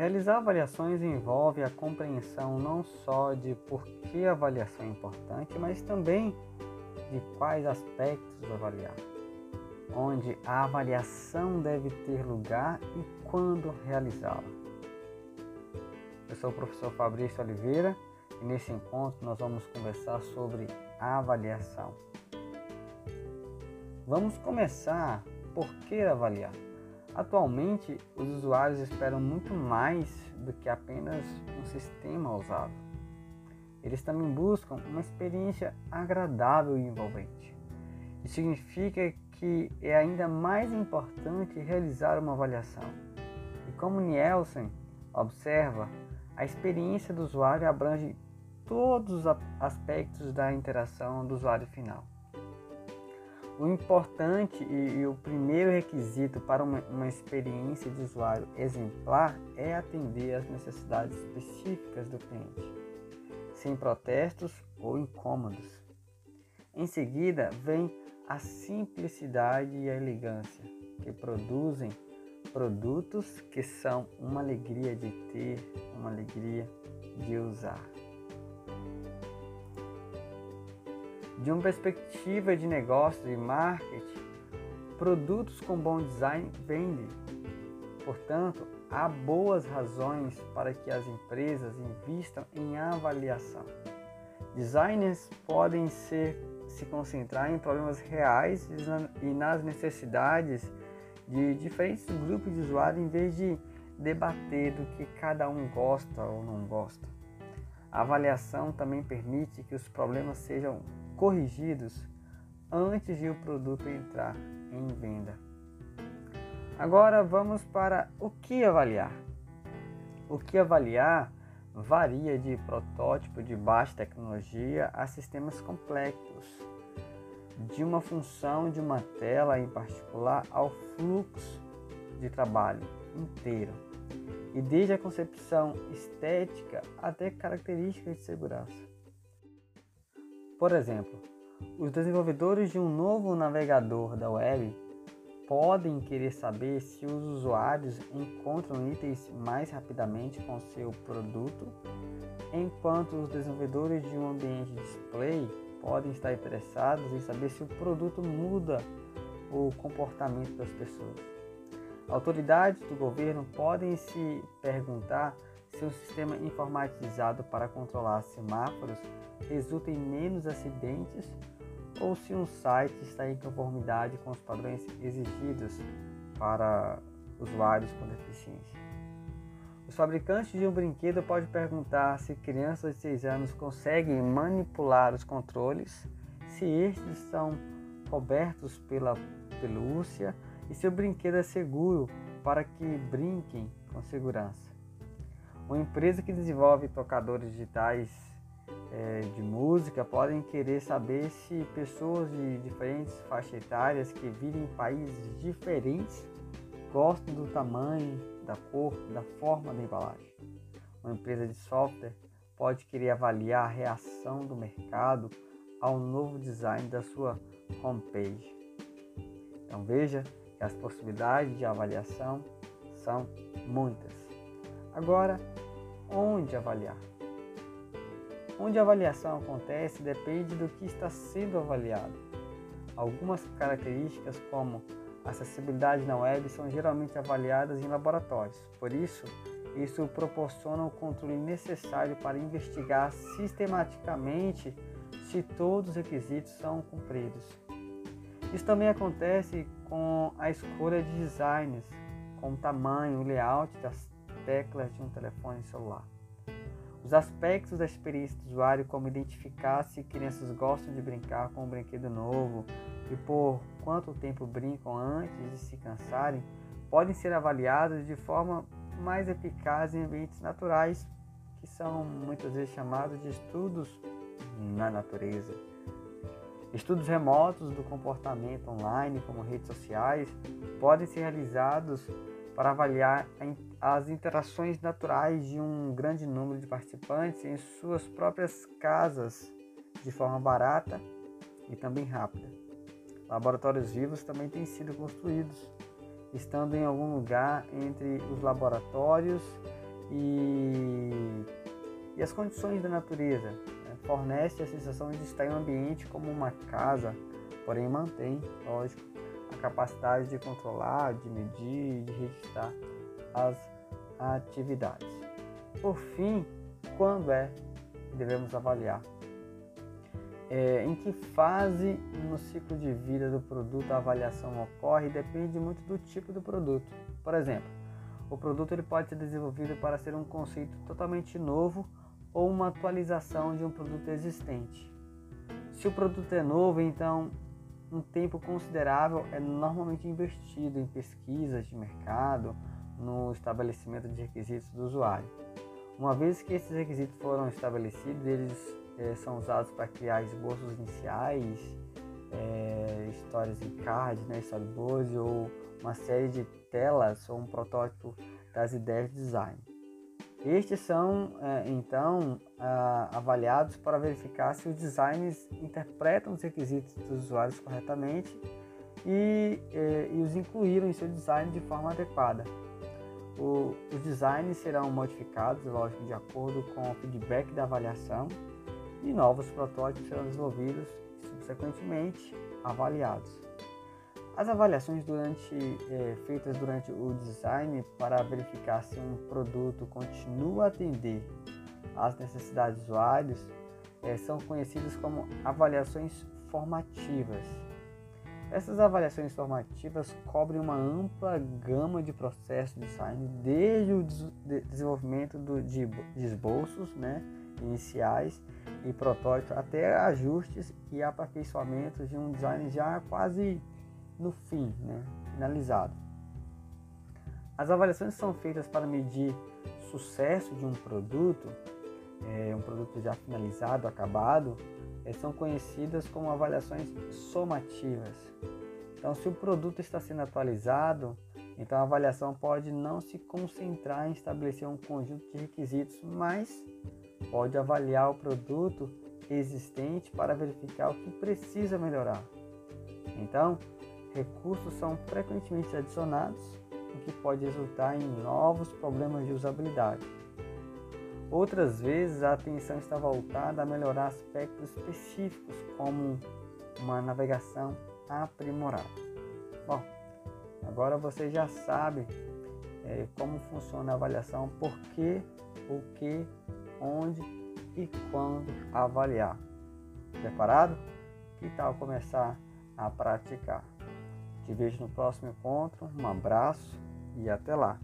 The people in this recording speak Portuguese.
Realizar avaliações envolve a compreensão não só de por que a avaliação é importante, mas também de quais aspectos avaliar, onde a avaliação deve ter lugar e quando realizá-la. Eu sou o professor Fabrício Oliveira e nesse encontro nós vamos conversar sobre avaliação. Vamos começar por que avaliar. Atualmente, os usuários esperam muito mais do que apenas um sistema usado. Eles também buscam uma experiência agradável e envolvente. Isso significa que é ainda mais importante realizar uma avaliação. E como Nielsen observa, a experiência do usuário abrange todos os aspectos da interação do usuário final. O importante e, e, o primeiro requisito para uma, uma experiência de usuário exemplar é atender às necessidades específicas do cliente, sem protestos ou incômodos. Em seguida, vem a simplicidade e a elegância, que produzem produtos que são uma alegria de ter, uma alegria de usar. De uma perspectiva de negócio e marketing, produtos com bom design vendem. Portanto, há boas razões para que as empresas invistam em avaliação. Designers podem ser, se concentrar em problemas reais e nas necessidades de diferentes grupos de usuários em vez de debater do que cada um gosta ou não gosta. A avaliação também permite que os problemas sejam corrigidos antes de o produto entrar em venda. Agora vamos para o que avaliar. O que avaliar varia de protótipo de baixa tecnologia a sistemas complexos, de uma função de uma tela em particular ao fluxo de trabalho inteiro, e desde a concepção estética até características de segurança. Por exemplo, os desenvolvedores de um novo navegador da web podem querer saber se os usuários encontram itens mais rapidamente com seu produto, enquanto os desenvolvedores de um ambiente display podem estar interessados em saber se o produto muda o comportamento das pessoas. Autoridades do governo podem se perguntar se um sistema informatizado para controlar semáforos resulta em menos acidentes ou se um site está em conformidade com os padrões exigidos para usuários com deficiência. Os fabricantes de um brinquedo podem perguntar se crianças de 6 anos conseguem manipular os controles, se estes são cobertos pela pelúcia e se o brinquedo é seguro para que brinquem com segurança. Uma empresa que desenvolve tocadores digitais é, de música podem querer saber se pessoas de diferentes faixas etárias que vivem em países diferentes gostam do tamanho, da cor, da forma da embalagem. Uma empresa de software pode querer avaliar a reação do mercado ao novo design da sua homepage. Então veja que as possibilidades de avaliação são muitas. Agora, onde avaliar? Onde a avaliação acontece depende do que está sendo avaliado. Algumas características, como acessibilidade na web, são geralmente avaliadas em laboratórios. Por isso, isso proporciona o controle necessário para investigar sistematicamente se todos os requisitos são cumpridos. Isso também acontece com a escolha de designs, com o tamanho, o layout das teclas de um telefone celular. Os aspectos da experiência do usuário, como identificar se crianças gostam de brincar com um brinquedo novo e por quanto tempo brincam antes de se cansarem, podem ser avaliados de forma mais eficaz em ambientes naturais, que são muitas vezes chamados de estudos na natureza. Estudos remotos do comportamento online, como redes sociais, podem ser realizados para avaliar as interações naturais de um grande número de participantes em suas próprias casas de forma barata e também rápida. Laboratórios vivos também têm sido construídos, estando em algum lugar entre os laboratórios e, e as condições da natureza. Né? Fornece a sensação de estar em um ambiente como uma casa, porém mantém, lógico, capacidade de controlar, de medir, de registrar as atividades. Por fim, quando é que devemos avaliar? É, em que fase no ciclo de vida do produto a avaliação ocorre depende muito do tipo do produto. Por exemplo, o produto ele pode ser desenvolvido para ser um conceito totalmente novo ou uma atualização de um produto existente. Se o produto é novo, então um tempo considerável é normalmente investido em pesquisas de mercado, no estabelecimento de requisitos do usuário. Uma vez que esses requisitos foram estabelecidos, eles é, são usados para criar esboços iniciais, é, histórias em cards, né, storyboards ou uma série de telas ou um protótipo das ideias de design. Estes são, é, então, avaliados para verificar se os designers interpretam os requisitos dos usuários corretamente e, é, e os incluíram em seu design de forma adequada. O, os designs serão modificados, lógico, de acordo com o feedback da avaliação e novos protótipos serão desenvolvidos e subsequentemente avaliados. As avaliações durante, é, feitas durante o design para verificar se um produto continua a atender às necessidades dos usuários é, são conhecidas como avaliações formativas. Essas avaliações formativas cobrem uma ampla gama de processos de design, desde o desenvolvimento do, de, de esboços né, iniciais e protótipos até ajustes e aperfeiçoamentos de um design já quase no fim, né, finalizado. As avaliações são feitas para medir sucesso de um produto, é, um produto já finalizado, acabado, é, são conhecidas como avaliações somativas. Então, se o produto está sendo atualizado, então a avaliação pode não se concentrar em estabelecer um conjunto de requisitos, mas pode avaliar o produto existente para verificar o que precisa melhorar. Então, recursos são frequentemente adicionados, o que pode resultar em novos problemas de usabilidade. Outras vezes, a atenção está voltada a melhorar aspectos específicos, como uma navegação aprimorada. Bom, agora você já sabe é, como funciona a avaliação, por que, o que, onde e quando avaliar. Preparado? Que tal começar a praticar? Te vejo no próximo encontro. Um abraço e até lá!